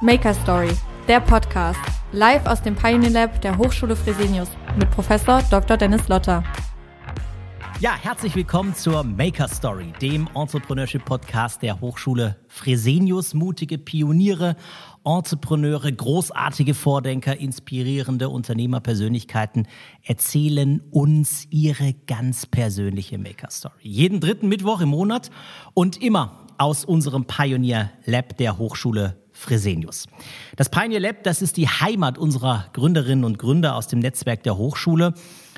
Maker Story, der Podcast, live aus dem Pioneer Lab der Hochschule Fresenius mit Professor Dr. Dennis Lotter. Ja, herzlich willkommen zur Maker Story, dem Entrepreneurship Podcast der Hochschule Fresenius. Mutige Pioniere, Entrepreneure, großartige Vordenker, inspirierende Unternehmerpersönlichkeiten erzählen uns ihre ganz persönliche Maker Story. Jeden dritten Mittwoch im Monat und immer aus unserem Pioneer Lab der Hochschule Fresenius. Das Pioneer Lab, das ist die Heimat unserer Gründerinnen und Gründer aus dem Netzwerk der Hochschule.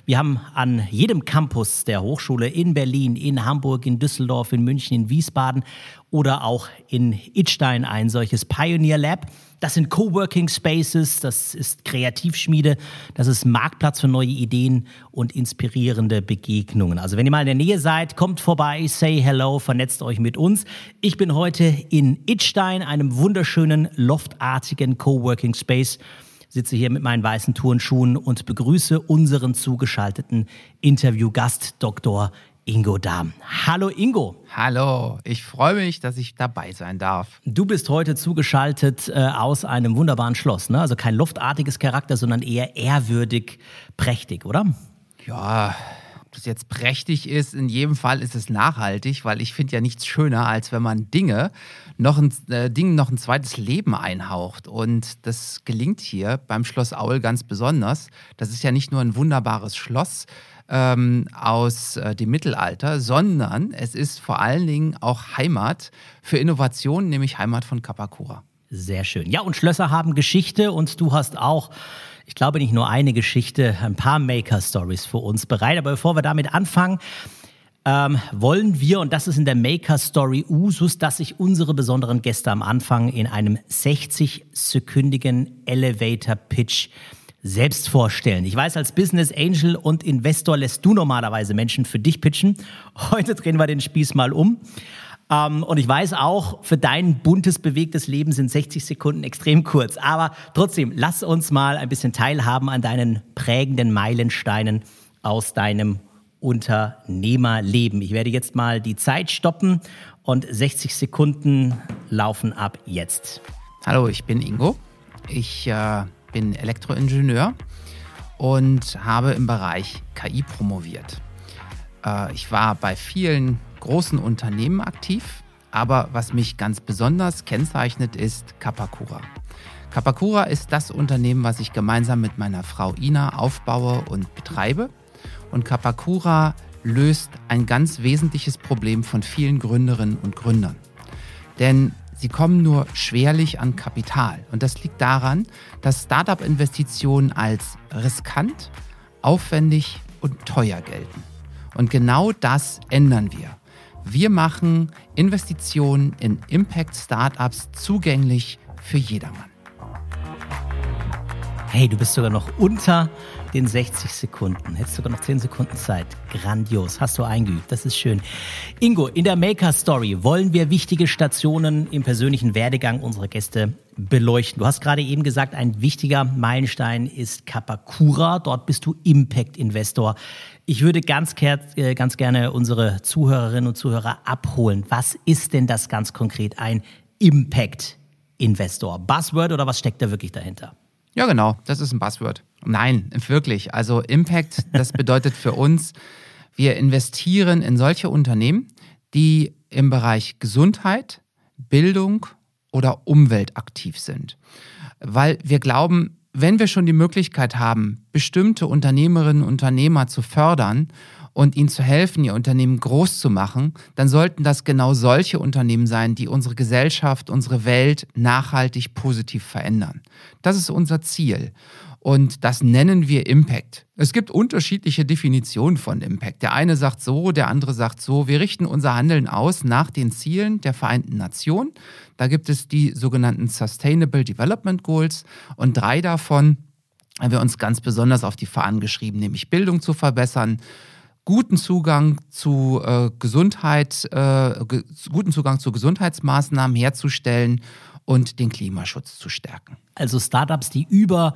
Wir haben an jedem Campus der Hochschule in Berlin, in Hamburg, in Düsseldorf, in München, in Wiesbaden oder auch in Idstein ein solches Pioneer Lab. Das sind Coworking Spaces, das ist Kreativschmiede, das ist Marktplatz für neue Ideen und inspirierende Begegnungen. Also wenn ihr mal in der Nähe seid, kommt vorbei, say hello, vernetzt euch mit uns. Ich bin heute in Idstein, einem wunderschönen loftartigen Coworking Space sitze hier mit meinen weißen Turnschuhen und begrüße unseren zugeschalteten Interviewgast Dr. Ingo Dahm. Hallo Ingo. Hallo, ich freue mich, dass ich dabei sein darf. Du bist heute zugeschaltet äh, aus einem wunderbaren Schloss, ne? Also kein loftartiges Charakter, sondern eher ehrwürdig, prächtig, oder? Ja, das jetzt prächtig ist, in jedem Fall ist es nachhaltig, weil ich finde ja nichts schöner, als wenn man Dinge noch ein, äh, Dingen noch ein zweites Leben einhaucht. Und das gelingt hier beim Schloss Aul ganz besonders. Das ist ja nicht nur ein wunderbares Schloss, ähm, aus äh, dem Mittelalter, sondern es ist vor allen Dingen auch Heimat für Innovationen, nämlich Heimat von Kapakura. Sehr schön. Ja, und Schlösser haben Geschichte und du hast auch ich glaube nicht nur eine Geschichte, ein paar Maker-Stories für uns bereit. Aber bevor wir damit anfangen, ähm, wollen wir, und das ist in der Maker Story Usus, dass sich unsere besonderen Gäste am Anfang in einem 60-sekündigen Elevator Pitch selbst vorstellen. Ich weiß, als Business Angel und Investor lässt du normalerweise Menschen für dich pitchen. Heute drehen wir den Spieß mal um. Ähm, und ich weiß auch, für dein buntes, bewegtes Leben sind 60 Sekunden extrem kurz. Aber trotzdem, lass uns mal ein bisschen teilhaben an deinen prägenden Meilensteinen aus deinem Unternehmerleben. Ich werde jetzt mal die Zeit stoppen und 60 Sekunden laufen ab jetzt. Hallo, ich bin Ingo. Ich äh, bin Elektroingenieur und habe im Bereich KI promoviert. Äh, ich war bei vielen großen Unternehmen aktiv, aber was mich ganz besonders kennzeichnet, ist Kapakura. Kapakura ist das Unternehmen, was ich gemeinsam mit meiner Frau Ina aufbaue und betreibe. Und Kapakura löst ein ganz wesentliches Problem von vielen Gründerinnen und Gründern. Denn sie kommen nur schwerlich an Kapital. Und das liegt daran, dass Startup-Investitionen als riskant, aufwendig und teuer gelten. Und genau das ändern wir. Wir machen Investitionen in Impact-Startups zugänglich für jedermann. Hey, du bist sogar noch unter den 60 Sekunden. Hättest sogar noch 10 Sekunden Zeit. Grandios. Hast du eingeübt. Das ist schön. Ingo, in der Maker Story wollen wir wichtige Stationen im persönlichen Werdegang unserer Gäste beleuchten. Du hast gerade eben gesagt, ein wichtiger Meilenstein ist Kapakura. Dort bist du Impact Investor. Ich würde ganz, äh, ganz gerne unsere Zuhörerinnen und Zuhörer abholen. Was ist denn das ganz konkret ein Impact Investor? Buzzword oder was steckt da wirklich dahinter? Ja, genau, das ist ein Buzzword. Nein, wirklich. Also Impact, das bedeutet für uns, wir investieren in solche Unternehmen, die im Bereich Gesundheit, Bildung oder Umwelt aktiv sind. Weil wir glauben, wenn wir schon die Möglichkeit haben, bestimmte Unternehmerinnen und Unternehmer zu fördern und ihnen zu helfen, ihr Unternehmen groß zu machen, dann sollten das genau solche Unternehmen sein, die unsere Gesellschaft, unsere Welt nachhaltig positiv verändern. Das ist unser Ziel. Und das nennen wir Impact. Es gibt unterschiedliche Definitionen von Impact. Der eine sagt so, der andere sagt so. Wir richten unser Handeln aus nach den Zielen der Vereinten Nationen. Da gibt es die sogenannten Sustainable Development Goals und drei davon haben wir uns ganz besonders auf die Fahnen geschrieben, nämlich Bildung zu verbessern, guten Zugang zu äh, Gesundheit, äh, ge guten Zugang zu Gesundheitsmaßnahmen herzustellen und den Klimaschutz zu stärken. Also Startups, die über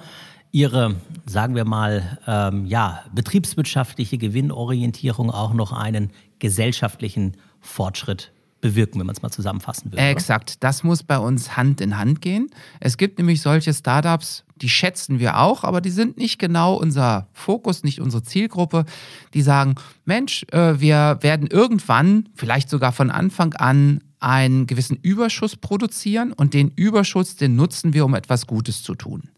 ihre, sagen wir mal, ähm, ja, betriebswirtschaftliche Gewinnorientierung auch noch einen gesellschaftlichen Fortschritt bewirken, wenn man es mal zusammenfassen will. Exakt, oder? das muss bei uns Hand in Hand gehen. Es gibt nämlich solche Startups, die schätzen wir auch, aber die sind nicht genau unser Fokus, nicht unsere Zielgruppe. Die sagen, Mensch, äh, wir werden irgendwann, vielleicht sogar von Anfang an, einen gewissen Überschuss produzieren und den Überschuss, den nutzen wir, um etwas Gutes zu tun.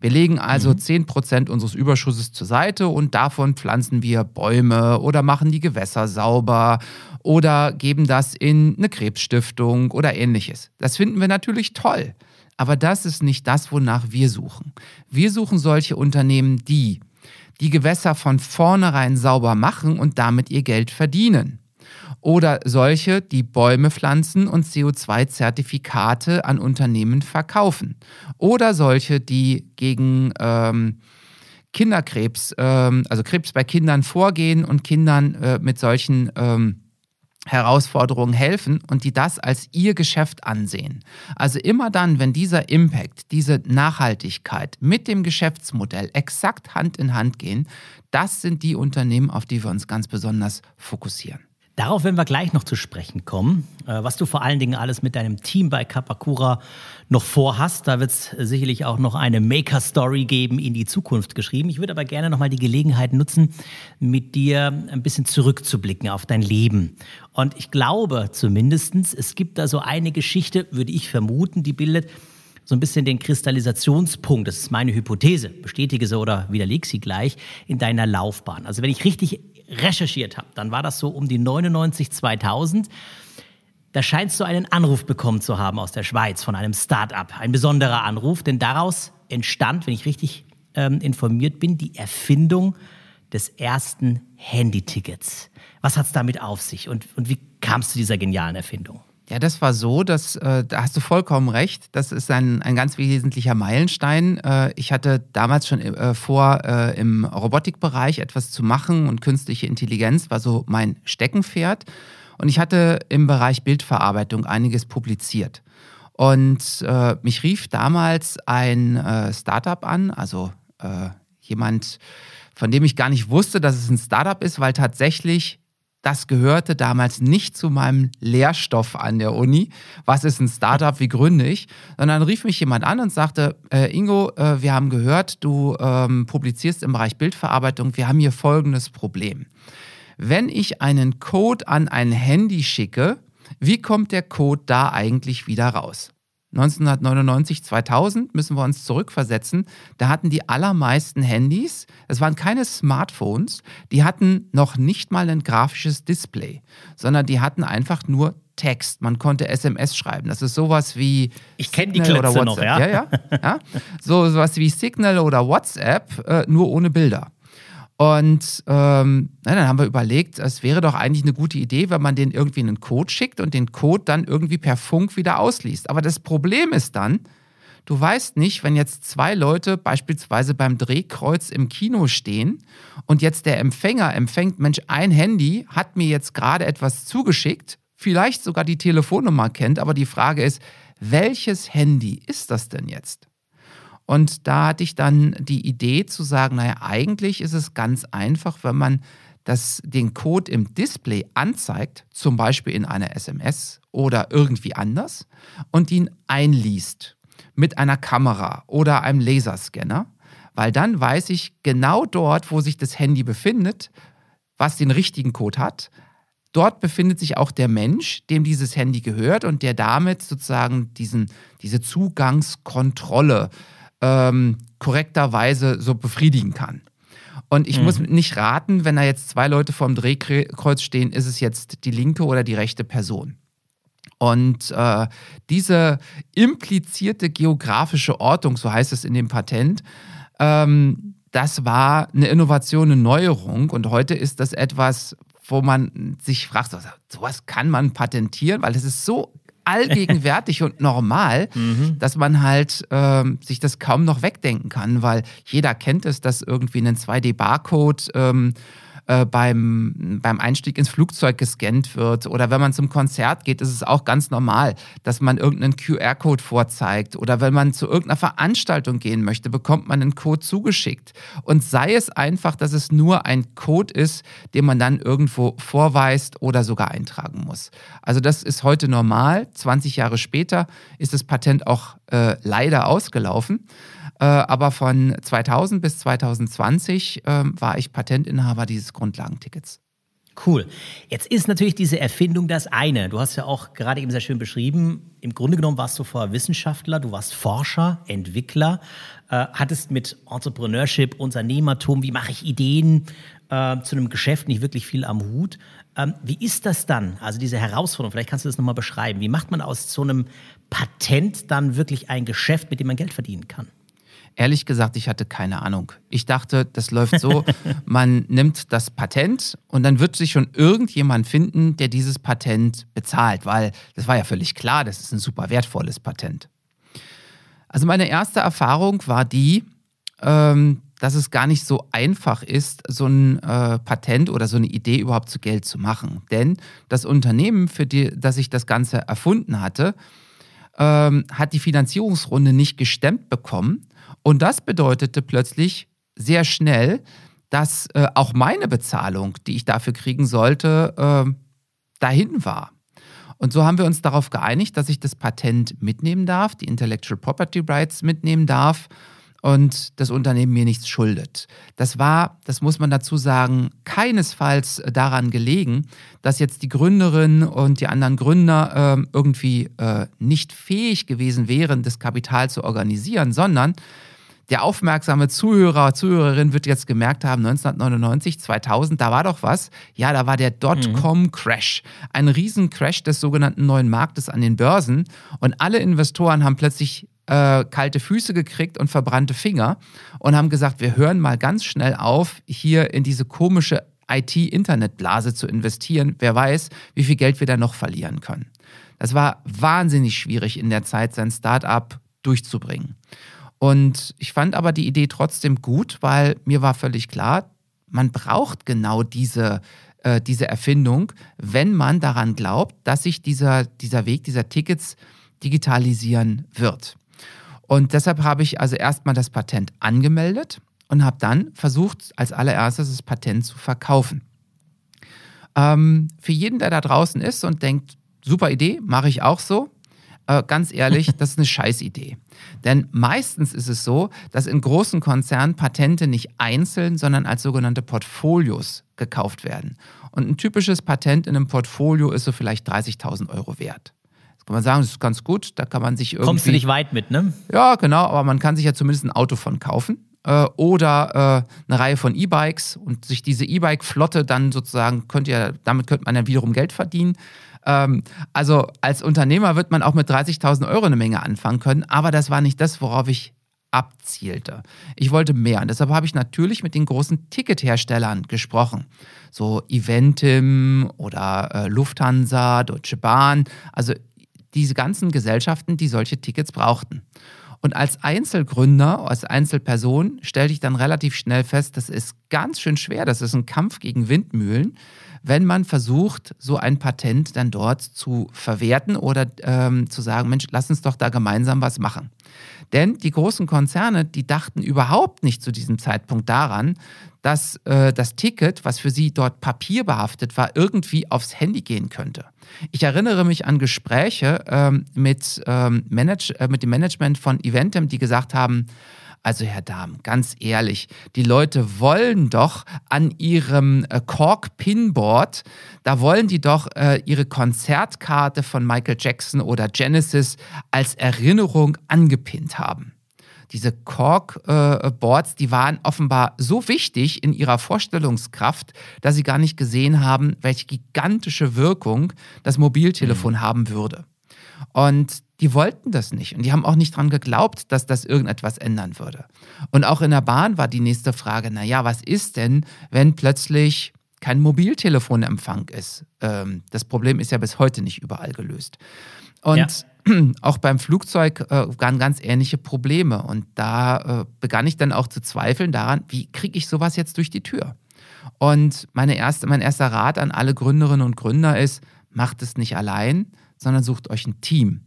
Wir legen also mhm. 10% unseres Überschusses zur Seite und davon pflanzen wir Bäume oder machen die Gewässer sauber oder geben das in eine Krebsstiftung oder ähnliches. Das finden wir natürlich toll. Aber das ist nicht das, wonach wir suchen. Wir suchen solche Unternehmen, die die Gewässer von vornherein sauber machen und damit ihr Geld verdienen. Oder solche, die Bäume pflanzen und CO2-Zertifikate an Unternehmen verkaufen. Oder solche, die gegen ähm, Kinderkrebs, ähm, also Krebs bei Kindern vorgehen und Kindern äh, mit solchen ähm, Herausforderungen helfen und die das als ihr Geschäft ansehen. Also immer dann, wenn dieser Impact, diese Nachhaltigkeit mit dem Geschäftsmodell exakt Hand in Hand gehen, das sind die Unternehmen, auf die wir uns ganz besonders fokussieren. Darauf werden wir gleich noch zu sprechen kommen, äh, was du vor allen Dingen alles mit deinem Team bei Kapakura noch vorhast. Da wird es sicherlich auch noch eine Maker-Story geben, in die Zukunft geschrieben. Ich würde aber gerne noch mal die Gelegenheit nutzen, mit dir ein bisschen zurückzublicken auf dein Leben. Und ich glaube zumindest, es gibt da so eine Geschichte, würde ich vermuten, die bildet so ein bisschen den Kristallisationspunkt, das ist meine Hypothese, bestätige sie oder widerleg sie gleich, in deiner Laufbahn. Also wenn ich richtig recherchiert habe, dann war das so um die 99, 2000. Da scheinst du einen Anruf bekommen zu haben aus der Schweiz von einem Start-up. Ein besonderer Anruf, denn daraus entstand, wenn ich richtig ähm, informiert bin, die Erfindung des ersten Handytickets. Was hat es damit auf sich und, und wie kam es zu dieser genialen Erfindung? Ja, das war so, dass, äh, da hast du vollkommen recht. Das ist ein, ein ganz wesentlicher Meilenstein. Äh, ich hatte damals schon äh, vor, äh, im Robotikbereich etwas zu machen und künstliche Intelligenz war so mein Steckenpferd. Und ich hatte im Bereich Bildverarbeitung einiges publiziert. Und äh, mich rief damals ein äh, Startup an, also jemand, von dem ich gar nicht wusste, dass es ein Startup ist, weil tatsächlich das gehörte damals nicht zu meinem Lehrstoff an der Uni. Was ist ein Startup? Wie gründe ich? Sondern rief mich jemand an und sagte: äh, Ingo, äh, wir haben gehört, du ähm, publizierst im Bereich Bildverarbeitung. Wir haben hier folgendes Problem. Wenn ich einen Code an ein Handy schicke, wie kommt der Code da eigentlich wieder raus? 1999, 2000 müssen wir uns zurückversetzen. Da hatten die allermeisten Handys, es waren keine Smartphones, die hatten noch nicht mal ein grafisches Display, sondern die hatten einfach nur Text. Man konnte SMS schreiben. Das ist sowas wie ich kenne die Klötze oder WhatsApp. Noch, ja? Ja, ja, ja. So sowas wie Signal oder WhatsApp, äh, nur ohne Bilder. Und ähm, na, dann haben wir überlegt, es wäre doch eigentlich eine gute Idee, wenn man den irgendwie einen Code schickt und den Code dann irgendwie per Funk wieder ausliest. Aber das Problem ist dann, du weißt nicht, wenn jetzt zwei Leute beispielsweise beim Drehkreuz im Kino stehen und jetzt der Empfänger empfängt, Mensch, ein Handy hat mir jetzt gerade etwas zugeschickt, vielleicht sogar die Telefonnummer kennt, aber die Frage ist, welches Handy ist das denn jetzt? Und da hatte ich dann die Idee zu sagen, naja, eigentlich ist es ganz einfach, wenn man das, den Code im Display anzeigt, zum Beispiel in einer SMS oder irgendwie anders, und ihn einliest mit einer Kamera oder einem Laserscanner, weil dann weiß ich genau dort, wo sich das Handy befindet, was den richtigen Code hat. Dort befindet sich auch der Mensch, dem dieses Handy gehört und der damit sozusagen diesen, diese Zugangskontrolle äh, ähm, korrekterweise so befriedigen kann. Und ich mhm. muss nicht raten, wenn da jetzt zwei Leute vorm Drehkreuz stehen, ist es jetzt die linke oder die rechte Person. Und äh, diese implizierte geografische Ortung, so heißt es in dem Patent, ähm, das war eine Innovation, eine Neuerung. Und heute ist das etwas, wo man sich fragt, sowas kann man patentieren, weil es ist so allgegenwärtig und normal, mhm. dass man halt ähm, sich das kaum noch wegdenken kann, weil jeder kennt es, dass irgendwie ein 2D-Barcode ähm, äh, beim, beim Einstieg ins Flugzeug gescannt wird oder wenn man zum Konzert geht, ist es auch ganz normal, dass man irgendeinen QR-Code vorzeigt oder wenn man zu irgendeiner Veranstaltung gehen möchte, bekommt man einen Code zugeschickt. Und sei es einfach, dass es nur ein Code ist, den man dann irgendwo vorweist oder sogar eintragen muss. Also das ist heute normal. 20 Jahre später ist das Patent auch äh, leider ausgelaufen. Äh, aber von 2000 bis 2020 äh, war ich Patentinhaber dieses Grundlagentickets. Cool. Jetzt ist natürlich diese Erfindung das eine. Du hast ja auch gerade eben sehr schön beschrieben, im Grunde genommen warst du vorher Wissenschaftler, du warst Forscher, Entwickler, äh, hattest mit Entrepreneurship, Unternehmertum, wie mache ich Ideen äh, zu einem Geschäft nicht wirklich viel am Hut. Ähm, wie ist das dann? Also diese Herausforderung, vielleicht kannst du das nochmal beschreiben. Wie macht man aus so einem Patent dann wirklich ein Geschäft, mit dem man Geld verdienen kann? Ehrlich gesagt, ich hatte keine Ahnung. Ich dachte, das läuft so, man nimmt das Patent und dann wird sich schon irgendjemand finden, der dieses Patent bezahlt, weil das war ja völlig klar, das ist ein super wertvolles Patent. Also meine erste Erfahrung war die, ähm, dass es gar nicht so einfach ist, so ein äh, Patent oder so eine Idee überhaupt zu Geld zu machen. Denn das Unternehmen, für die, das ich das Ganze erfunden hatte, ähm, hat die Finanzierungsrunde nicht gestemmt bekommen und das bedeutete plötzlich sehr schnell, dass äh, auch meine Bezahlung, die ich dafür kriegen sollte, äh, dahin war. Und so haben wir uns darauf geeinigt, dass ich das Patent mitnehmen darf, die Intellectual Property Rights mitnehmen darf und das Unternehmen mir nichts schuldet. Das war, das muss man dazu sagen, keinesfalls daran gelegen, dass jetzt die Gründerin und die anderen Gründer äh, irgendwie äh, nicht fähig gewesen wären, das Kapital zu organisieren, sondern der aufmerksame Zuhörer, Zuhörerin wird jetzt gemerkt haben, 1999, 2000, da war doch was. Ja, da war der Dotcom-Crash. Ein Riesencrash des sogenannten neuen Marktes an den Börsen. Und alle Investoren haben plötzlich äh, kalte Füße gekriegt und verbrannte Finger und haben gesagt, wir hören mal ganz schnell auf, hier in diese komische IT-Internetblase zu investieren. Wer weiß, wie viel Geld wir da noch verlieren können. Das war wahnsinnig schwierig in der Zeit, sein Startup durchzubringen. Und ich fand aber die Idee trotzdem gut, weil mir war völlig klar, man braucht genau diese, äh, diese Erfindung, wenn man daran glaubt, dass sich dieser, dieser Weg dieser Tickets digitalisieren wird. Und deshalb habe ich also erstmal das Patent angemeldet und habe dann versucht, als allererstes das Patent zu verkaufen. Ähm, für jeden, der da draußen ist und denkt, super Idee, mache ich auch so, äh, ganz ehrlich, das ist eine Scheißidee. Denn meistens ist es so, dass in großen Konzernen Patente nicht einzeln, sondern als sogenannte Portfolios gekauft werden. Und ein typisches Patent in einem Portfolio ist so vielleicht 30.000 Euro wert. Das kann man sagen, das ist ganz gut, da kann man sich irgendwie... Kommst du nicht weit mit, ne? Ja, genau, aber man kann sich ja zumindest ein Auto von kaufen äh, oder äh, eine Reihe von E-Bikes und sich diese E-Bike-Flotte dann sozusagen, könnt ihr, damit könnte man dann wiederum Geld verdienen. Ähm, also als Unternehmer wird man auch mit 30.000 Euro eine Menge anfangen können, aber das war nicht das, worauf ich abzielte. Ich wollte mehr und deshalb habe ich natürlich mit den großen Ticketherstellern gesprochen. So Eventim oder äh, Lufthansa, Deutsche Bahn, also diese ganzen Gesellschaften, die solche Tickets brauchten. Und als Einzelgründer, als Einzelperson stellte ich dann relativ schnell fest, das ist ganz schön schwer, das ist ein Kampf gegen Windmühlen wenn man versucht, so ein Patent dann dort zu verwerten oder ähm, zu sagen, Mensch, lass uns doch da gemeinsam was machen. Denn die großen Konzerne, die dachten überhaupt nicht zu diesem Zeitpunkt daran, dass äh, das Ticket, was für sie dort papierbehaftet war, irgendwie aufs Handy gehen könnte. Ich erinnere mich an Gespräche ähm, mit, ähm, Manage äh, mit dem Management von Eventim, die gesagt haben, also Herr Dahm, ganz ehrlich, die Leute wollen doch an ihrem äh, Cork Pinboard, da wollen die doch äh, ihre Konzertkarte von Michael Jackson oder Genesis als Erinnerung angepinnt haben diese Cork-Boards, äh, die waren offenbar so wichtig in ihrer Vorstellungskraft, dass sie gar nicht gesehen haben, welche gigantische Wirkung das Mobiltelefon mhm. haben würde. Und die wollten das nicht und die haben auch nicht dran geglaubt, dass das irgendetwas ändern würde. Und auch in der Bahn war die nächste Frage, naja, was ist denn, wenn plötzlich kein Mobiltelefonempfang ist? Ähm, das Problem ist ja bis heute nicht überall gelöst. Und ja. auch beim Flugzeug äh, waren ganz ähnliche Probleme. Und da äh, begann ich dann auch zu zweifeln daran, wie kriege ich sowas jetzt durch die Tür? Und meine erste, mein erster Rat an alle Gründerinnen und Gründer ist, macht es nicht allein, sondern sucht euch ein Team.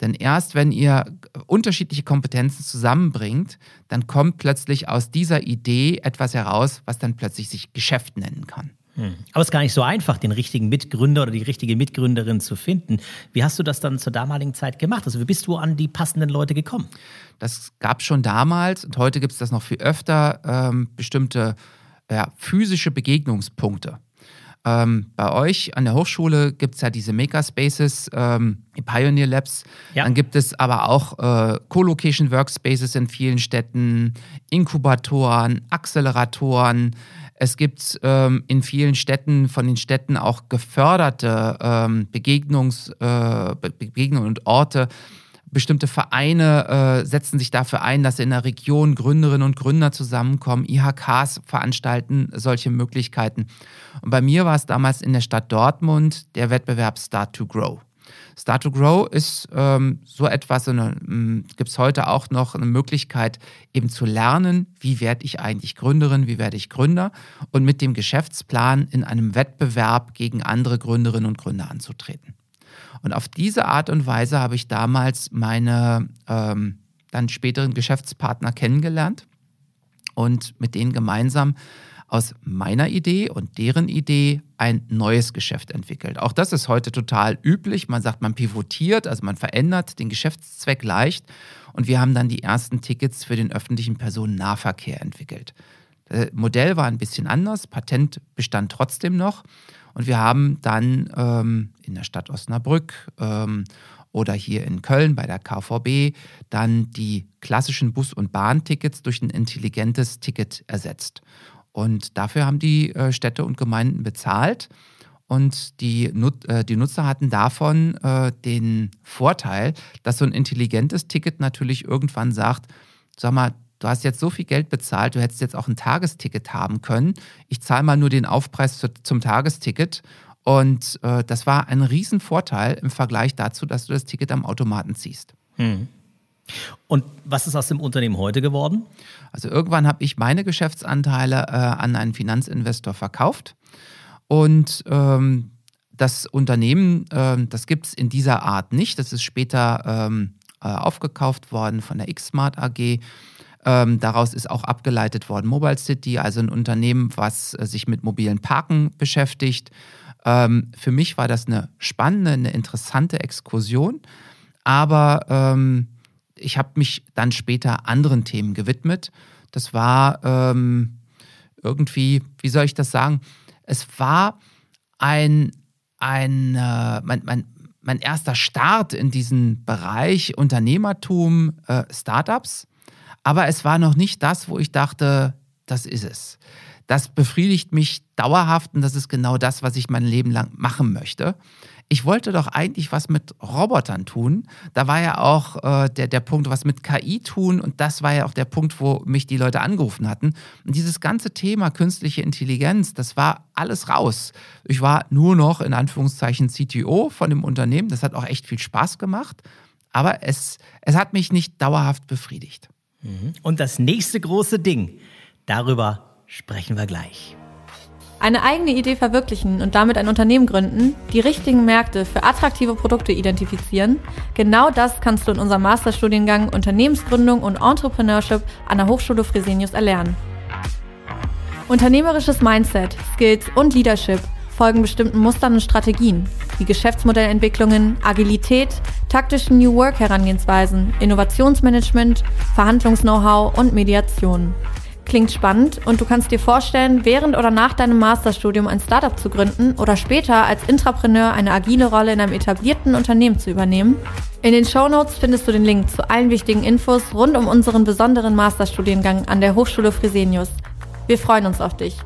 Denn erst wenn ihr unterschiedliche Kompetenzen zusammenbringt, dann kommt plötzlich aus dieser Idee etwas heraus, was dann plötzlich sich Geschäft nennen kann. Hm. Aber es ist gar nicht so einfach, den richtigen Mitgründer oder die richtige Mitgründerin zu finden. Wie hast du das dann zur damaligen Zeit gemacht? Also wie bist du an die passenden Leute gekommen? Das gab es schon damals und heute gibt es das noch viel öfter, ähm, bestimmte ja, physische Begegnungspunkte. Ähm, bei euch an der Hochschule gibt es ja diese Makerspaces, ähm, die Pioneer Labs. Ja. Dann gibt es aber auch äh, Co-Location Workspaces in vielen Städten, Inkubatoren, Acceleratoren. Es gibt ähm, in vielen Städten von den Städten auch geförderte ähm, Begegnungs, äh, Begegnungen und Orte, bestimmte Vereine äh, setzen sich dafür ein, dass in der Region Gründerinnen und Gründer zusammenkommen. IHKs veranstalten solche Möglichkeiten. Und bei mir war es damals in der Stadt Dortmund der Wettbewerb Start to Grow. Start to Grow ist ähm, so etwas, hm, gibt es heute auch noch eine Möglichkeit, eben zu lernen, wie werde ich eigentlich Gründerin, wie werde ich Gründer und mit dem Geschäftsplan in einem Wettbewerb gegen andere Gründerinnen und Gründer anzutreten. Und auf diese Art und Weise habe ich damals meine ähm, dann späteren Geschäftspartner kennengelernt und mit denen gemeinsam aus meiner Idee und deren Idee ein neues Geschäft entwickelt. Auch das ist heute total üblich. Man sagt, man pivotiert, also man verändert den Geschäftszweck leicht. Und wir haben dann die ersten Tickets für den öffentlichen Personennahverkehr entwickelt. Das Modell war ein bisschen anders, Patent bestand trotzdem noch. Und wir haben dann ähm, in der Stadt Osnabrück ähm, oder hier in Köln bei der KVB dann die klassischen Bus- und Bahntickets durch ein intelligentes Ticket ersetzt. Und dafür haben die äh, Städte und Gemeinden bezahlt. Und die, Nut äh, die Nutzer hatten davon äh, den Vorteil, dass so ein intelligentes Ticket natürlich irgendwann sagt, sag mal, du hast jetzt so viel Geld bezahlt, du hättest jetzt auch ein Tagesticket haben können. Ich zahle mal nur den Aufpreis zu, zum Tagesticket. Und äh, das war ein Riesenvorteil im Vergleich dazu, dass du das Ticket am Automaten ziehst. Hm. Und was ist aus dem Unternehmen heute geworden? Also irgendwann habe ich meine Geschäftsanteile äh, an einen Finanzinvestor verkauft. Und ähm, das Unternehmen, äh, das gibt es in dieser Art nicht. Das ist später ähm, äh, aufgekauft worden von der Xmart AG. Ähm, daraus ist auch abgeleitet worden Mobile City, also ein Unternehmen, was äh, sich mit mobilen Parken beschäftigt. Ähm, für mich war das eine spannende, eine interessante Exkursion, aber ähm, ich habe mich dann später anderen Themen gewidmet. Das war ähm, irgendwie, wie soll ich das sagen? Es war ein, ein äh, mein, mein, mein erster Start in diesen Bereich Unternehmertum, äh, Startups. Aber es war noch nicht das, wo ich dachte, das ist es. Das befriedigt mich dauerhaft und das ist genau das, was ich mein Leben lang machen möchte. Ich wollte doch eigentlich was mit Robotern tun. Da war ja auch äh, der, der Punkt, was mit KI tun. Und das war ja auch der Punkt, wo mich die Leute angerufen hatten. Und dieses ganze Thema künstliche Intelligenz, das war alles raus. Ich war nur noch in Anführungszeichen CTO von dem Unternehmen. Das hat auch echt viel Spaß gemacht. Aber es, es hat mich nicht dauerhaft befriedigt. Mhm. Und das nächste große Ding, darüber sprechen wir gleich. Eine eigene Idee verwirklichen und damit ein Unternehmen gründen, die richtigen Märkte für attraktive Produkte identifizieren, genau das kannst du in unserem Masterstudiengang Unternehmensgründung und Entrepreneurship an der Hochschule Fresenius erlernen. Unternehmerisches Mindset, Skills und Leadership folgen bestimmten Mustern und Strategien, wie Geschäftsmodellentwicklungen, Agilität, taktischen New Work Herangehensweisen, Innovationsmanagement, Verhandlungs-Know-how und Mediation. Klingt spannend und du kannst dir vorstellen, während oder nach deinem Masterstudium ein Startup zu gründen oder später als Intrapreneur eine agile Rolle in einem etablierten Unternehmen zu übernehmen? In den Show Notes findest du den Link zu allen wichtigen Infos rund um unseren besonderen Masterstudiengang an der Hochschule Fresenius. Wir freuen uns auf dich.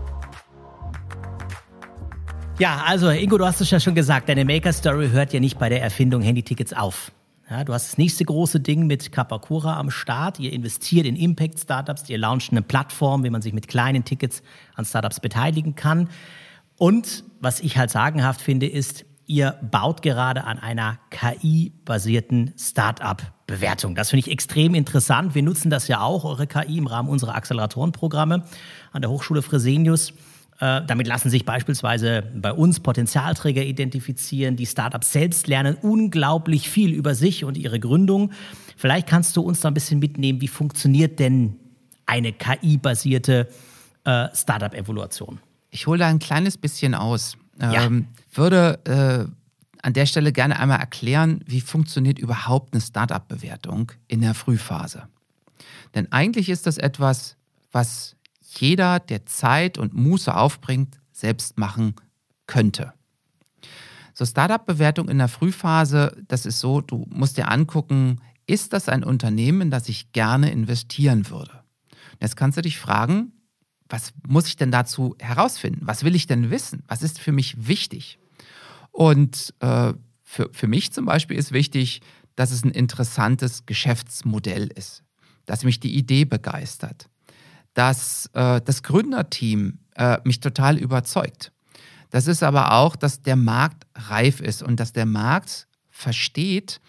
Ja, also Ingo, du hast es ja schon gesagt, deine Maker Story hört ja nicht bei der Erfindung Handytickets auf. Ja, du hast das nächste große Ding mit Kapakura am Start. Ihr investiert in Impact-Startups, ihr launcht eine Plattform, wie man sich mit kleinen Tickets an Startups beteiligen kann. Und was ich halt sagenhaft finde, ist, ihr baut gerade an einer KI-basierten Startup-Bewertung. Das finde ich extrem interessant. Wir nutzen das ja auch, eure KI, im Rahmen unserer Acceleratorenprogramme an der Hochschule Fresenius. Äh, damit lassen sich beispielsweise bei uns Potenzialträger identifizieren. Die Startups selbst lernen unglaublich viel über sich und ihre Gründung. Vielleicht kannst du uns da ein bisschen mitnehmen, wie funktioniert denn eine KI-basierte äh, Startup-Evaluation? Ich hole da ein kleines bisschen aus. Ja. Ähm, würde äh, an der Stelle gerne einmal erklären, wie funktioniert überhaupt eine Startup-Bewertung in der Frühphase. Denn eigentlich ist das etwas, was jeder, der Zeit und Muße aufbringt, selbst machen könnte. So Startup-Bewertung in der Frühphase, das ist so, du musst dir angucken, ist das ein Unternehmen, in das ich gerne investieren würde? Jetzt kannst du dich fragen, was muss ich denn dazu herausfinden? Was will ich denn wissen? Was ist für mich wichtig? Und äh, für, für mich zum Beispiel ist wichtig, dass es ein interessantes Geschäftsmodell ist, dass mich die Idee begeistert, dass äh, das Gründerteam äh, mich total überzeugt. Das ist aber auch, dass der Markt reif ist und dass der Markt versteht,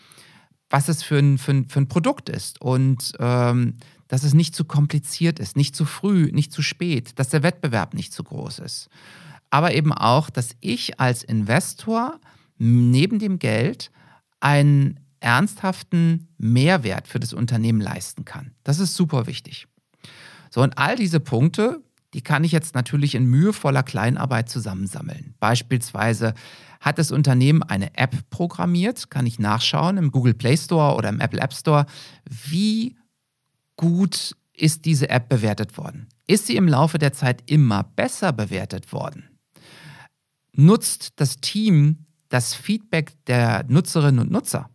was es für ein, für ein, für ein Produkt ist und ähm, dass es nicht zu kompliziert ist, nicht zu früh, nicht zu spät, dass der Wettbewerb nicht zu groß ist. Aber eben auch, dass ich als Investor neben dem Geld einen ernsthaften Mehrwert für das Unternehmen leisten kann. Das ist super wichtig. So, und all diese Punkte, die kann ich jetzt natürlich in mühevoller Kleinarbeit zusammensammeln. Beispielsweise hat das Unternehmen eine App programmiert, kann ich nachschauen im Google Play Store oder im Apple App Store, wie gut ist diese App bewertet worden? Ist sie im Laufe der Zeit immer besser bewertet worden? Nutzt das Team das Feedback der Nutzerinnen und Nutzer?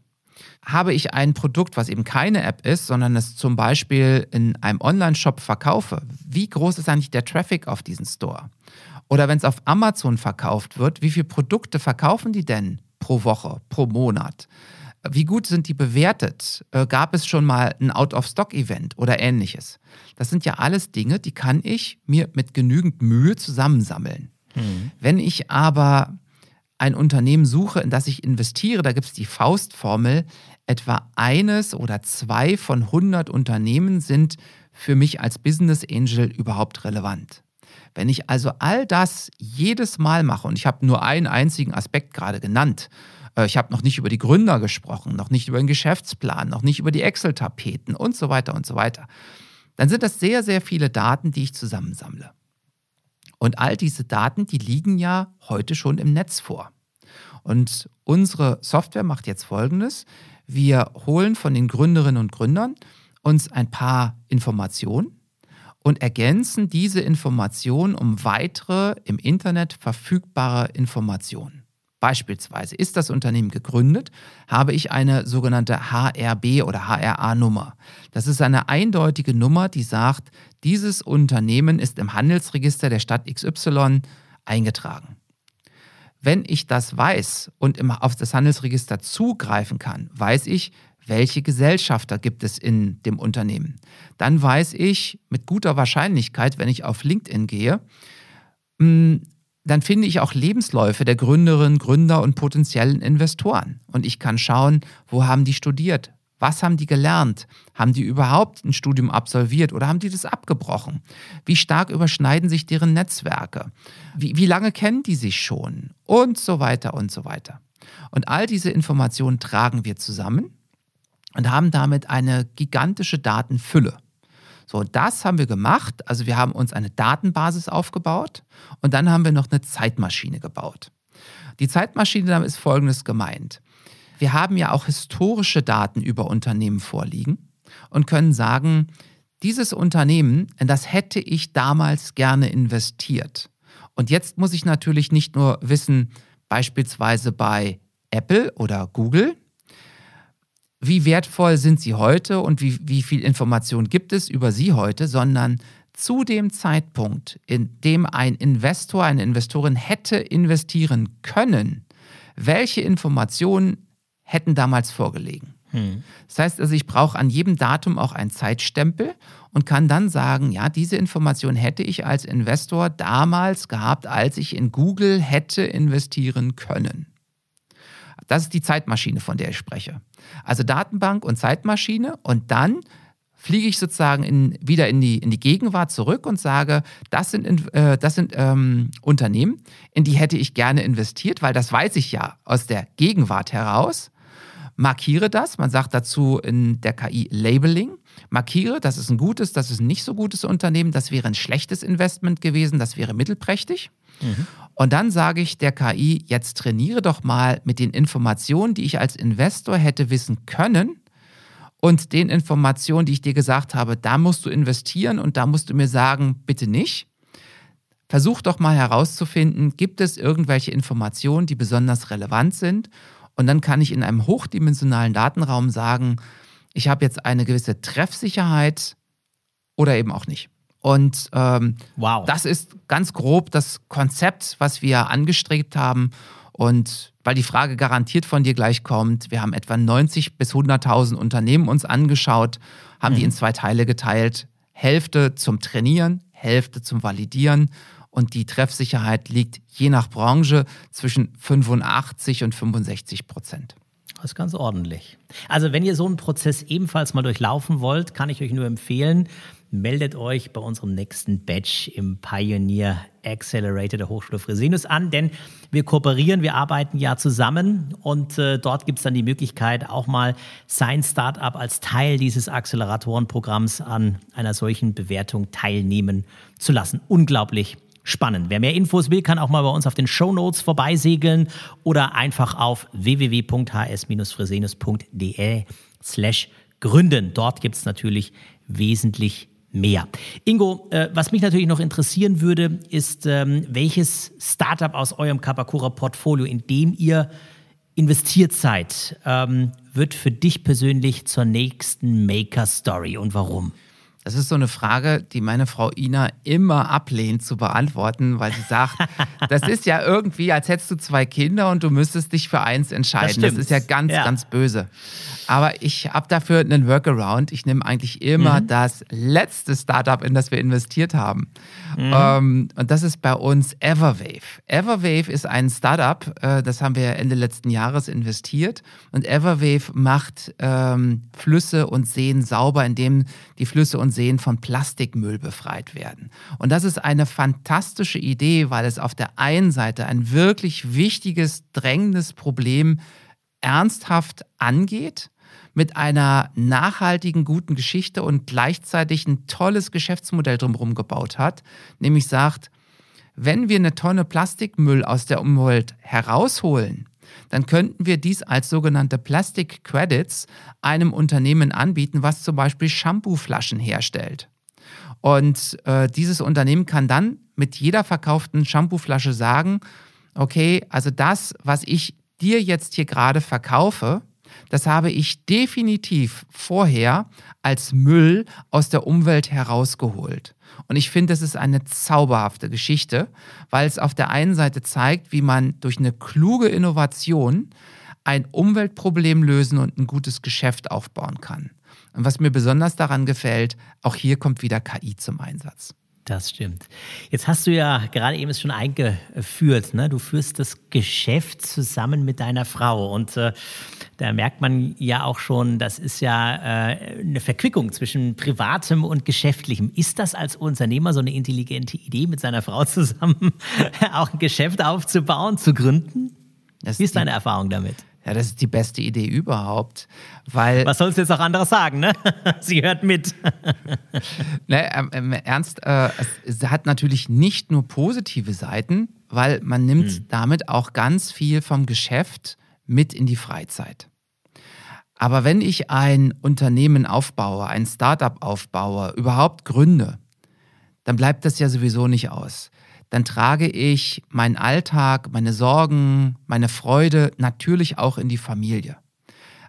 Habe ich ein Produkt, was eben keine App ist, sondern es zum Beispiel in einem Online-Shop verkaufe, wie groß ist eigentlich der Traffic auf diesen Store? Oder wenn es auf Amazon verkauft wird, wie viele Produkte verkaufen die denn pro Woche, pro Monat? Wie gut sind die bewertet? Äh, gab es schon mal ein Out-of-Stock-Event oder ähnliches? Das sind ja alles Dinge, die kann ich mir mit genügend Mühe zusammensammeln. Mhm. Wenn ich aber ein Unternehmen suche, in das ich investiere, da gibt es die Faustformel, etwa eines oder zwei von 100 Unternehmen sind für mich als Business Angel überhaupt relevant. Wenn ich also all das jedes Mal mache, und ich habe nur einen einzigen Aspekt gerade genannt, äh, ich habe noch nicht über die Gründer gesprochen, noch nicht über den Geschäftsplan, noch nicht über die Excel-Tapeten und so weiter und so weiter, dann sind das sehr, sehr viele Daten, die ich zusammensammle. Und all diese Daten, die liegen ja heute schon im Netz vor. Und unsere Software macht jetzt Folgendes. Wir holen von den Gründerinnen und Gründern uns ein paar Informationen und ergänzen diese Informationen um weitere im Internet verfügbare Informationen. Beispielsweise ist das Unternehmen gegründet, habe ich eine sogenannte HRB oder HRA-Nummer. Das ist eine eindeutige Nummer, die sagt, dieses Unternehmen ist im Handelsregister der Stadt XY eingetragen. Wenn ich das weiß und auf das Handelsregister zugreifen kann, weiß ich, welche Gesellschafter gibt es in dem Unternehmen. Dann weiß ich mit guter Wahrscheinlichkeit, wenn ich auf LinkedIn gehe, hm, dann finde ich auch Lebensläufe der Gründerinnen, Gründer und potenziellen Investoren. Und ich kann schauen, wo haben die studiert, was haben die gelernt? Haben die überhaupt ein Studium absolviert oder haben die das abgebrochen? Wie stark überschneiden sich deren Netzwerke? Wie, wie lange kennen die sich schon? Und so weiter und so weiter. Und all diese Informationen tragen wir zusammen und haben damit eine gigantische Datenfülle. So, das haben wir gemacht. Also wir haben uns eine Datenbasis aufgebaut und dann haben wir noch eine Zeitmaschine gebaut. Die Zeitmaschine damit ist folgendes gemeint wir haben ja auch historische Daten über Unternehmen vorliegen und können sagen, dieses Unternehmen, in das hätte ich damals gerne investiert. Und jetzt muss ich natürlich nicht nur wissen, beispielsweise bei Apple oder Google, wie wertvoll sind sie heute und wie, wie viel Information gibt es über sie heute, sondern zu dem Zeitpunkt, in dem ein Investor, eine Investorin hätte investieren können, welche Informationen hätten damals vorgelegen. Hm. Das heißt also, ich brauche an jedem Datum auch einen Zeitstempel und kann dann sagen, ja, diese Information hätte ich als Investor damals gehabt, als ich in Google hätte investieren können. Das ist die Zeitmaschine, von der ich spreche. Also Datenbank und Zeitmaschine und dann fliege ich sozusagen in, wieder in die, in die Gegenwart zurück und sage, das sind, äh, das sind ähm, Unternehmen, in die hätte ich gerne investiert, weil das weiß ich ja aus der Gegenwart heraus. Markiere das, man sagt dazu in der KI Labeling. Markiere, das ist ein gutes, das ist ein nicht so gutes Unternehmen, das wäre ein schlechtes Investment gewesen, das wäre mittelprächtig. Mhm. Und dann sage ich der KI, jetzt trainiere doch mal mit den Informationen, die ich als Investor hätte wissen können und den Informationen, die ich dir gesagt habe, da musst du investieren und da musst du mir sagen, bitte nicht. Versuch doch mal herauszufinden, gibt es irgendwelche Informationen, die besonders relevant sind? Und dann kann ich in einem hochdimensionalen Datenraum sagen, ich habe jetzt eine gewisse Treffsicherheit oder eben auch nicht. Und ähm, wow. das ist ganz grob das Konzept, was wir angestrebt haben. Und weil die Frage garantiert von dir gleich kommt, wir haben etwa 90 bis 100.000 Unternehmen uns angeschaut, haben mhm. die in zwei Teile geteilt. Hälfte zum Trainieren, Hälfte zum Validieren. Und die Treffsicherheit liegt je nach Branche zwischen 85 und 65 Prozent. Das ist ganz ordentlich. Also wenn ihr so einen Prozess ebenfalls mal durchlaufen wollt, kann ich euch nur empfehlen, meldet euch bei unserem nächsten Batch im Pioneer Accelerator der Hochschule Fresenius an, denn wir kooperieren, wir arbeiten ja zusammen und äh, dort gibt es dann die Möglichkeit, auch mal sein Startup als Teil dieses Acceleratorenprogramms an einer solchen Bewertung teilnehmen zu lassen. Unglaublich spannend. Wer mehr Infos will, kann auch mal bei uns auf den Show Notes vorbeisegeln oder einfach auf www.hs-fresenius.de slash gründen. Dort gibt es natürlich wesentlich mehr. Ingo, äh, was mich natürlich noch interessieren würde, ist, ähm, welches Startup aus eurem Kapakura-Portfolio, in dem ihr investiert seid, ähm, wird für dich persönlich zur nächsten Maker-Story und warum? Das ist so eine Frage, die meine Frau Ina immer ablehnt zu beantworten, weil sie sagt, das ist ja irgendwie, als hättest du zwei Kinder und du müsstest dich für eins entscheiden. Das, das ist ja ganz, ja. ganz böse. Aber ich habe dafür einen Workaround. Ich nehme eigentlich immer mhm. das letzte Startup, in das wir investiert haben. Mhm. Ähm, und das ist bei uns Everwave. Everwave ist ein Startup, äh, das haben wir Ende letzten Jahres investiert. Und Everwave macht ähm, Flüsse und Seen sauber, indem die Flüsse und Seen von Plastikmüll befreit werden. Und das ist eine fantastische Idee, weil es auf der einen Seite ein wirklich wichtiges, drängendes Problem ernsthaft angeht mit einer nachhaltigen, guten Geschichte und gleichzeitig ein tolles Geschäftsmodell drumherum gebaut hat, nämlich sagt, wenn wir eine Tonne Plastikmüll aus der Umwelt herausholen, dann könnten wir dies als sogenannte Plastic Credits einem Unternehmen anbieten, was zum Beispiel Shampooflaschen herstellt. Und äh, dieses Unternehmen kann dann mit jeder verkauften Shampooflasche sagen, okay, also das, was ich dir jetzt hier gerade verkaufe, das habe ich definitiv vorher als Müll aus der Umwelt herausgeholt. Und ich finde, das ist eine zauberhafte Geschichte, weil es auf der einen Seite zeigt, wie man durch eine kluge Innovation ein Umweltproblem lösen und ein gutes Geschäft aufbauen kann. Und was mir besonders daran gefällt, auch hier kommt wieder KI zum Einsatz. Das stimmt. Jetzt hast du ja gerade eben es schon eingeführt. Ne? Du führst das Geschäft zusammen mit deiner Frau. Und äh, da merkt man ja auch schon, das ist ja äh, eine Verquickung zwischen Privatem und Geschäftlichem. Ist das als Unternehmer so eine intelligente Idee, mit seiner Frau zusammen auch ein Geschäft aufzubauen, zu gründen? Das Wie ist deine Erfahrung damit? Ja, das ist die beste Idee überhaupt, weil... Was sollst du jetzt auch anderes sagen, ne? Sie hört mit. ne, ähm, im Ernst, äh, es, es, hat natürlich nicht nur positive Seiten, weil man nimmt hm. damit auch ganz viel vom Geschäft mit in die Freizeit. Aber wenn ich ein Unternehmen aufbaue, ein Startup aufbaue, überhaupt gründe, dann bleibt das ja sowieso nicht aus dann trage ich meinen Alltag, meine Sorgen, meine Freude natürlich auch in die Familie.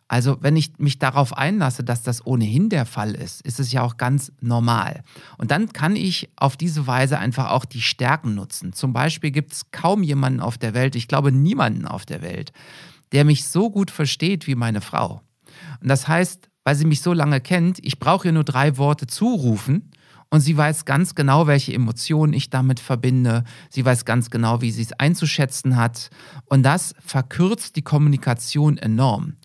Also wenn ich mich darauf einlasse, dass das ohnehin der Fall ist, ist es ja auch ganz normal. Und dann kann ich auf diese Weise einfach auch die Stärken nutzen. Zum Beispiel gibt es kaum jemanden auf der Welt, ich glaube niemanden auf der Welt, der mich so gut versteht wie meine Frau. Und das heißt, weil sie mich so lange kennt, ich brauche ihr nur drei Worte zurufen und sie weiß ganz genau, welche Emotionen ich damit verbinde. Sie weiß ganz genau, wie sie es einzuschätzen hat. Und das verkürzt die Kommunikation enorm.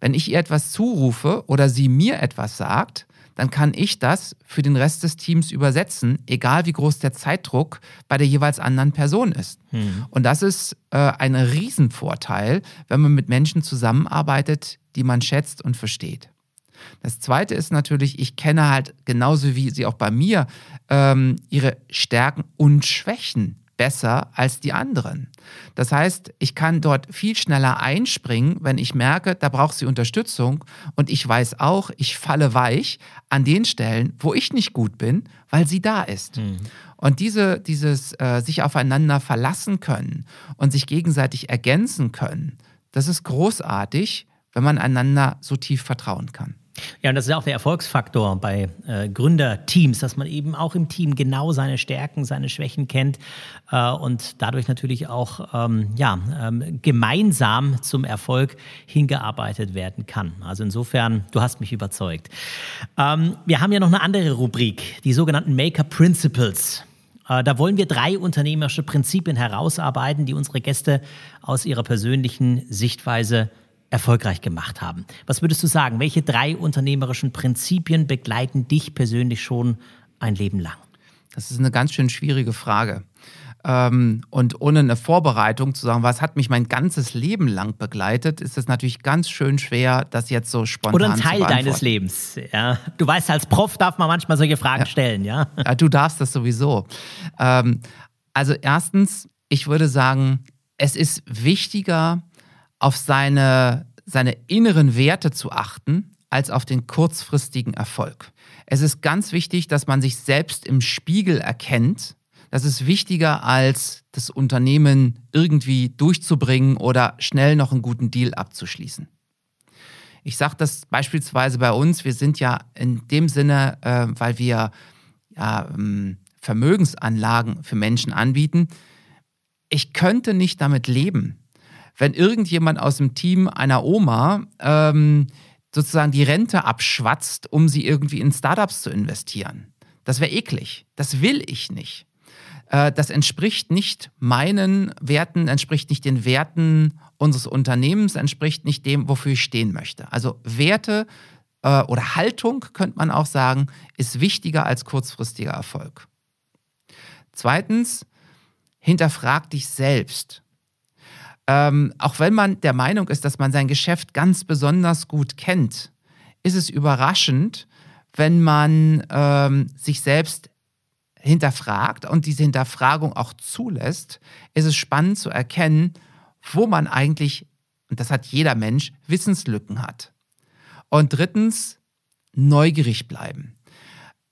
Wenn ich ihr etwas zurufe oder sie mir etwas sagt, dann kann ich das für den Rest des Teams übersetzen, egal wie groß der Zeitdruck bei der jeweils anderen Person ist. Mhm. Und das ist äh, ein Riesenvorteil, wenn man mit Menschen zusammenarbeitet, die man schätzt und versteht. Das Zweite ist natürlich, ich kenne halt genauso wie sie auch bei mir ähm, ihre Stärken und Schwächen besser als die anderen. Das heißt, ich kann dort viel schneller einspringen, wenn ich merke, da braucht sie Unterstützung und ich weiß auch, ich falle weich an den Stellen, wo ich nicht gut bin, weil sie da ist. Mhm. Und diese, dieses äh, sich aufeinander verlassen können und sich gegenseitig ergänzen können, das ist großartig, wenn man einander so tief vertrauen kann. Ja, und das ist auch der Erfolgsfaktor bei äh, Gründerteams, dass man eben auch im Team genau seine Stärken, seine Schwächen kennt äh, und dadurch natürlich auch ähm, ja, ähm, gemeinsam zum Erfolg hingearbeitet werden kann. Also insofern, du hast mich überzeugt. Ähm, wir haben ja noch eine andere Rubrik, die sogenannten Maker Principles. Äh, da wollen wir drei unternehmerische Prinzipien herausarbeiten, die unsere Gäste aus ihrer persönlichen Sichtweise erfolgreich gemacht haben. Was würdest du sagen? Welche drei unternehmerischen Prinzipien begleiten dich persönlich schon ein Leben lang? Das ist eine ganz schön schwierige Frage. Ähm, und ohne eine Vorbereitung zu sagen, was hat mich mein ganzes Leben lang begleitet, ist es natürlich ganz schön schwer, das jetzt so spontan Oder ein Teil deines Lebens. Ja. Du weißt, als Prof darf man manchmal solche Fragen ja. stellen, ja? ja? Du darfst das sowieso. Ähm, also erstens, ich würde sagen, es ist wichtiger, auf seine, seine inneren Werte zu achten, als auf den kurzfristigen Erfolg. Es ist ganz wichtig, dass man sich selbst im Spiegel erkennt. Das ist wichtiger, als das Unternehmen irgendwie durchzubringen oder schnell noch einen guten Deal abzuschließen. Ich sage das beispielsweise bei uns, wir sind ja in dem Sinne, äh, weil wir ja, ähm, Vermögensanlagen für Menschen anbieten, ich könnte nicht damit leben, wenn irgendjemand aus dem Team einer Oma ähm, sozusagen die Rente abschwatzt, um sie irgendwie in Startups zu investieren. Das wäre eklig. Das will ich nicht. Äh, das entspricht nicht meinen Werten, entspricht nicht den Werten unseres Unternehmens, entspricht nicht dem, wofür ich stehen möchte. Also Werte äh, oder Haltung, könnte man auch sagen, ist wichtiger als kurzfristiger Erfolg. Zweitens, hinterfrag dich selbst. Ähm, auch wenn man der Meinung ist, dass man sein Geschäft ganz besonders gut kennt, ist es überraschend, wenn man ähm, sich selbst hinterfragt und diese Hinterfragung auch zulässt, ist es spannend zu erkennen, wo man eigentlich, und das hat jeder Mensch, Wissenslücken hat. Und drittens, neugierig bleiben.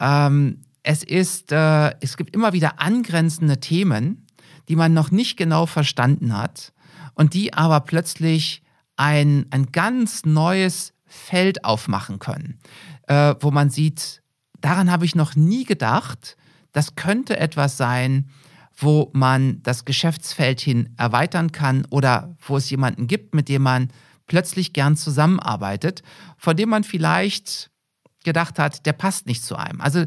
Ähm, es, ist, äh, es gibt immer wieder angrenzende Themen, die man noch nicht genau verstanden hat und die aber plötzlich ein, ein ganz neues Feld aufmachen können, äh, wo man sieht, daran habe ich noch nie gedacht, das könnte etwas sein, wo man das Geschäftsfeld hin erweitern kann oder wo es jemanden gibt, mit dem man plötzlich gern zusammenarbeitet, von dem man vielleicht gedacht hat, der passt nicht zu einem. Also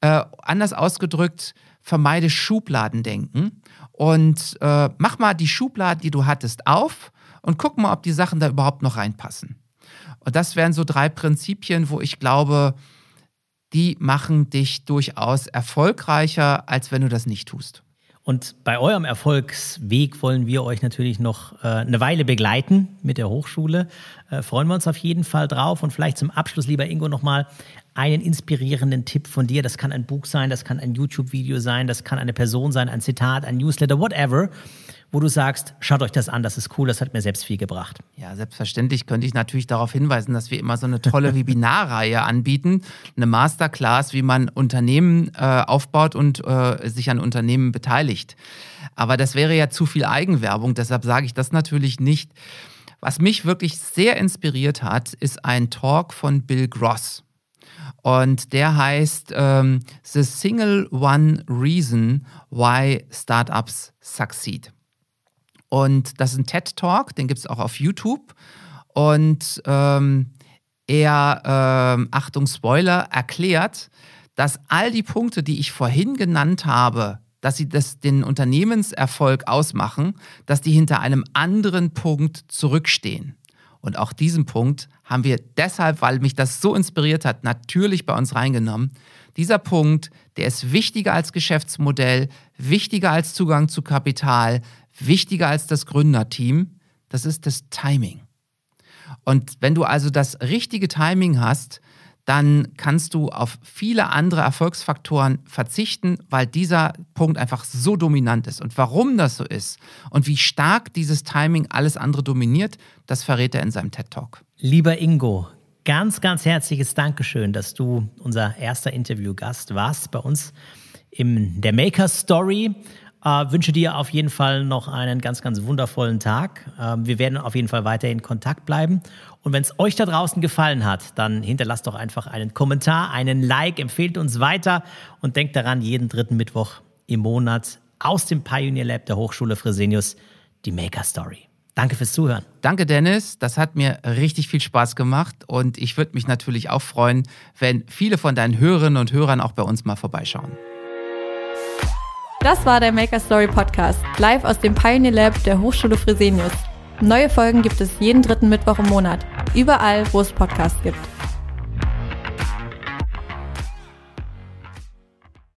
äh, anders ausgedrückt, vermeide Schubladendenken und äh, mach mal die Schubladen, die du hattest, auf und guck mal, ob die Sachen da überhaupt noch reinpassen. Und das wären so drei Prinzipien, wo ich glaube, die machen dich durchaus erfolgreicher, als wenn du das nicht tust. Und bei eurem Erfolgsweg wollen wir euch natürlich noch äh, eine Weile begleiten mit der Hochschule. Äh, freuen wir uns auf jeden Fall drauf. Und vielleicht zum Abschluss, lieber Ingo, nochmal einen inspirierenden Tipp von dir. Das kann ein Buch sein, das kann ein YouTube-Video sein, das kann eine Person sein, ein Zitat, ein Newsletter, whatever wo du sagst, schaut euch das an, das ist cool, das hat mir selbst viel gebracht? Ja, selbstverständlich könnte ich natürlich darauf hinweisen, dass wir immer so eine tolle Webinarreihe anbieten, eine Masterclass, wie man Unternehmen äh, aufbaut und äh, sich an Unternehmen beteiligt. Aber das wäre ja zu viel Eigenwerbung, deshalb sage ich das natürlich nicht. Was mich wirklich sehr inspiriert hat, ist ein Talk von Bill Gross. Und der heißt ähm, The Single One Reason Why Startups Succeed. Und das ist ein TED-Talk, den gibt es auch auf YouTube. Und ähm, er, ähm, Achtung, Spoiler, erklärt, dass all die Punkte, die ich vorhin genannt habe, dass sie das, den Unternehmenserfolg ausmachen, dass die hinter einem anderen Punkt zurückstehen. Und auch diesen Punkt haben wir deshalb, weil mich das so inspiriert hat, natürlich bei uns reingenommen. Dieser Punkt, der ist wichtiger als Geschäftsmodell, wichtiger als Zugang zu Kapital, wichtiger als das Gründerteam. Das ist das Timing. Und wenn du also das richtige Timing hast, dann kannst du auf viele andere Erfolgsfaktoren verzichten, weil dieser Punkt einfach so dominant ist. Und warum das so ist und wie stark dieses Timing alles andere dominiert, das verrät er in seinem TED Talk. Lieber Ingo, ganz, ganz herzliches Dankeschön, dass du unser erster Interviewgast warst bei uns in der Maker Story. Äh, wünsche dir auf jeden Fall noch einen ganz, ganz wundervollen Tag. Äh, wir werden auf jeden Fall weiter in Kontakt bleiben. Und wenn es euch da draußen gefallen hat, dann hinterlasst doch einfach einen Kommentar, einen Like, empfehlt uns weiter und denkt daran, jeden dritten Mittwoch im Monat aus dem Pioneer Lab der Hochschule Fresenius die Maker Story. Danke fürs Zuhören. Danke, Dennis. Das hat mir richtig viel Spaß gemacht und ich würde mich natürlich auch freuen, wenn viele von deinen Hörerinnen und Hörern auch bei uns mal vorbeischauen. Das war der Maker Story Podcast, live aus dem Pioneer Lab der Hochschule Fresenius. Neue Folgen gibt es jeden dritten Mittwoch im Monat, überall, wo es Podcasts gibt.